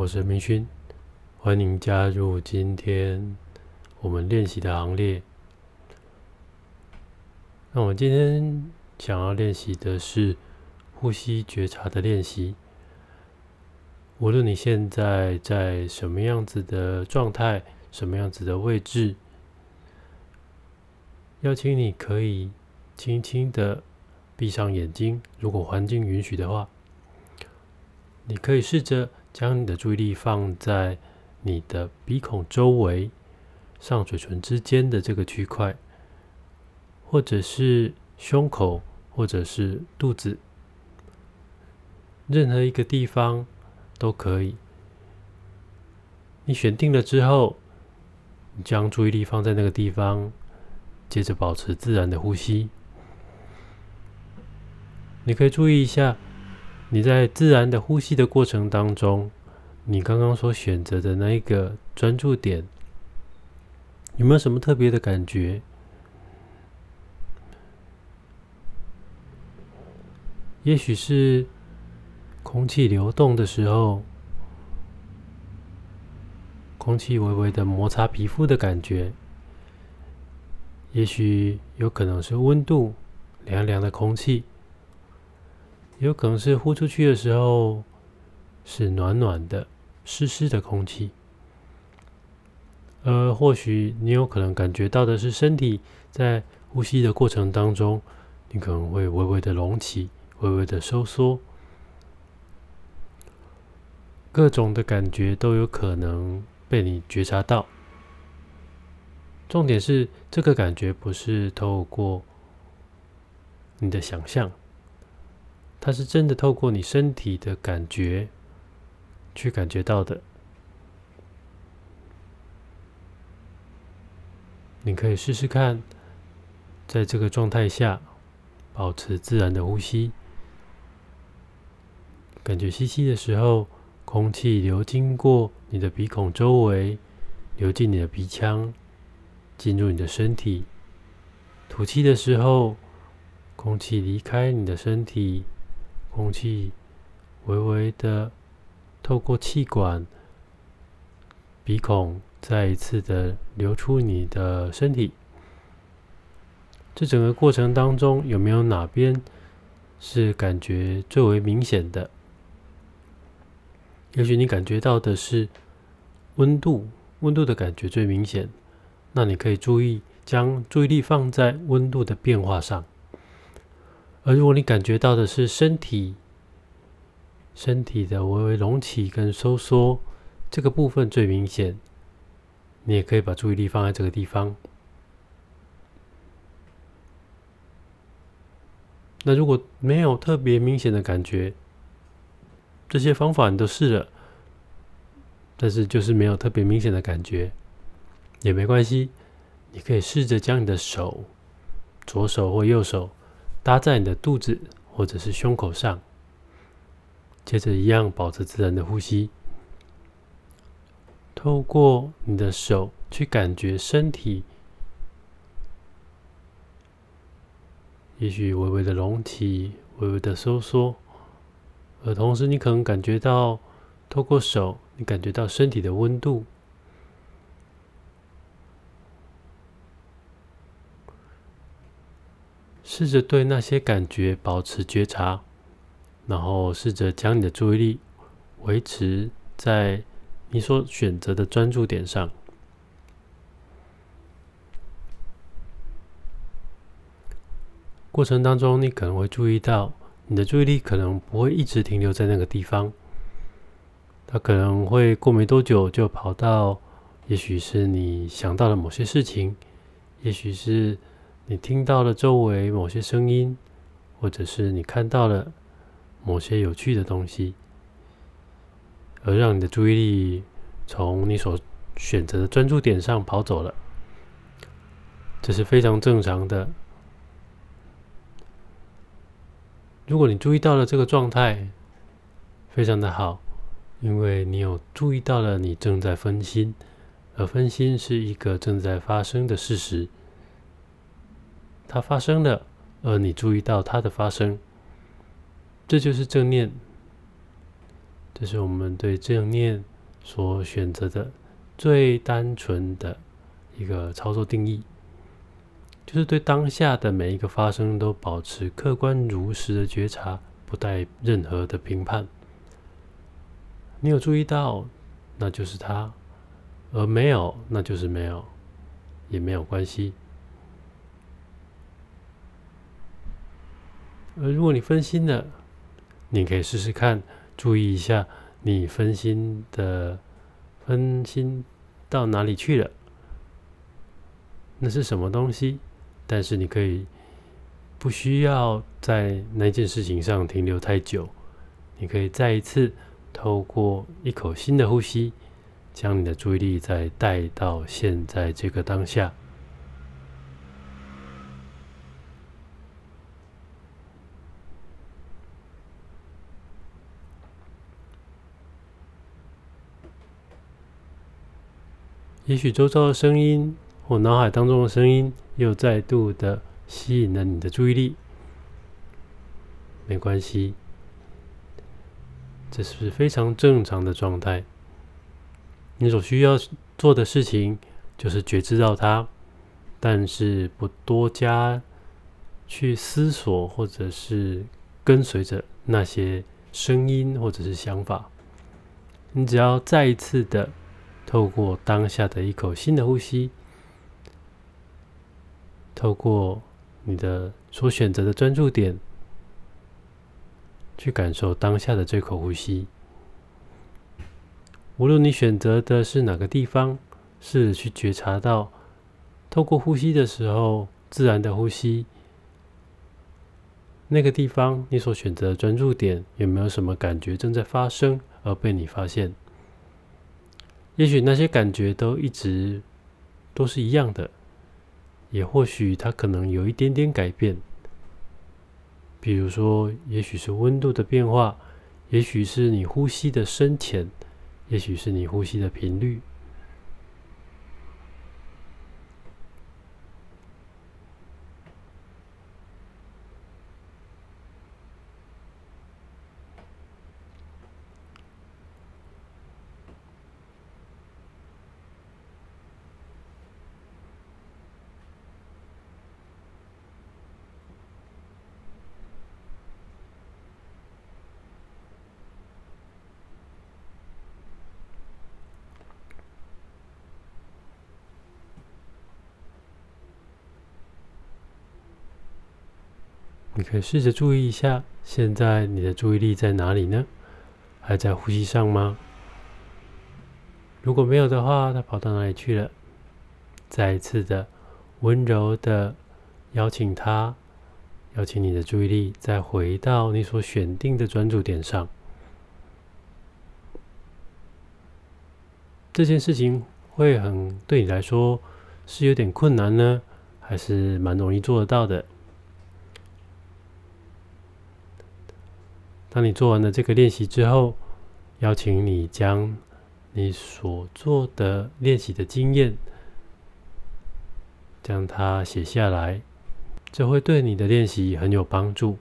我是明勋，欢迎加入今天我们练习的行列。那我们今天想要练习的是呼吸觉察的练习。无论你现在在什么样子的状态、什么样子的位置，邀请你可以轻轻的闭上眼睛，如果环境允许的话，你可以试着将你的注意力放在你的鼻孔周围、上嘴唇之间的这个区块，或者是胸口，或者是肚子，任何一个地方。都可以。你选定了之后，你将注意力放在那个地方，接着保持自然的呼吸。你可以注意一下，你在自然的呼吸的过程当中，你刚刚所选择的那一个专注点，有没有什么特别的感觉？也许是。空气流动的时候，空气微微的摩擦皮肤的感觉，也许有可能是温度，凉凉的空气，有可能是呼出去的时候是暖暖的、湿湿的空气，而或许你有可能感觉到的是身体在呼吸的过程当中，你可能会微微的隆起，微微的收缩。各种的感觉都有可能被你觉察到。重点是，这个感觉不是透过你的想象，它是真的透过你身体的感觉去感觉到的。你可以试试看，在这个状态下保持自然的呼吸，感觉吸气的时候。空气流经过你的鼻孔周围，流进你的鼻腔，进入你的身体。吐气的时候，空气离开你的身体，空气微微的透过气管、鼻孔，再一次的流出你的身体。这整个过程当中，有没有哪边是感觉最为明显的？也许你感觉到的是温度，温度的感觉最明显。那你可以注意将注意力放在温度的变化上。而如果你感觉到的是身体，身体的微微隆起跟收缩这个部分最明显，你也可以把注意力放在这个地方。那如果没有特别明显的感觉，这些方法你都试了，但是就是没有特别明显的感觉，也没关系。你可以试着将你的手，左手或右手搭在你的肚子或者是胸口上，接着一样保持自然的呼吸，透过你的手去感觉身体，也许微微的隆起，微微的收缩。而同时，你可能感觉到，透过手，你感觉到身体的温度。试着对那些感觉保持觉察，然后试着将你的注意力维持在你所选择的专注点上。过程当中，你可能会注意到。你的注意力可能不会一直停留在那个地方，它可能会过没多久就跑到，也许是你想到了某些事情，也许是你听到了周围某些声音，或者是你看到了某些有趣的东西，而让你的注意力从你所选择的专注点上跑走了，这是非常正常的。如果你注意到了这个状态，非常的好，因为你有注意到了你正在分心，而分心是一个正在发生的事实，它发生了，而你注意到它的发生，这就是正念，这是我们对正念所选择的最单纯的一个操作定义，就是对当下的每一个发生都保持客观如实的觉察，不带任何的评判。你有注意到，那就是它；而没有，那就是没有，也没有关系。而如果你分心了，你可以试试看，注意一下你分心的分心到哪里去了，那是什么东西？但是你可以不需要在那件事情上停留太久，你可以再一次透过一口新的呼吸，将你的注意力再带到现在这个当下。也许周遭的声音或脑海当中的声音又再度的吸引了你的注意力，没关系，这是非常正常的状态。你所需要做的事情就是觉知到它，但是不多加去思索或者是跟随着那些声音或者是想法，你只要再一次的。透过当下的一口新的呼吸，透过你的所选择的专注点，去感受当下的这口呼吸。无论你选择的是哪个地方，试着去觉察到，透过呼吸的时候，自然的呼吸，那个地方你所选择的专注点有没有什么感觉正在发生而被你发现？也许那些感觉都一直都是一样的，也或许它可能有一点点改变。比如说，也许是温度的变化，也许是你呼吸的深浅，也许是你呼吸的频率。你可以试着注意一下，现在你的注意力在哪里呢？还在呼吸上吗？如果没有的话，它跑到哪里去了？再一次的温柔的邀请他，邀请你的注意力再回到你所选定的专注点上。这件事情会很对你来说是有点困难呢，还是蛮容易做得到的？当你做完了这个练习之后，邀请你将你所做的练习的经验，将它写下来，这会对你的练习很有帮助。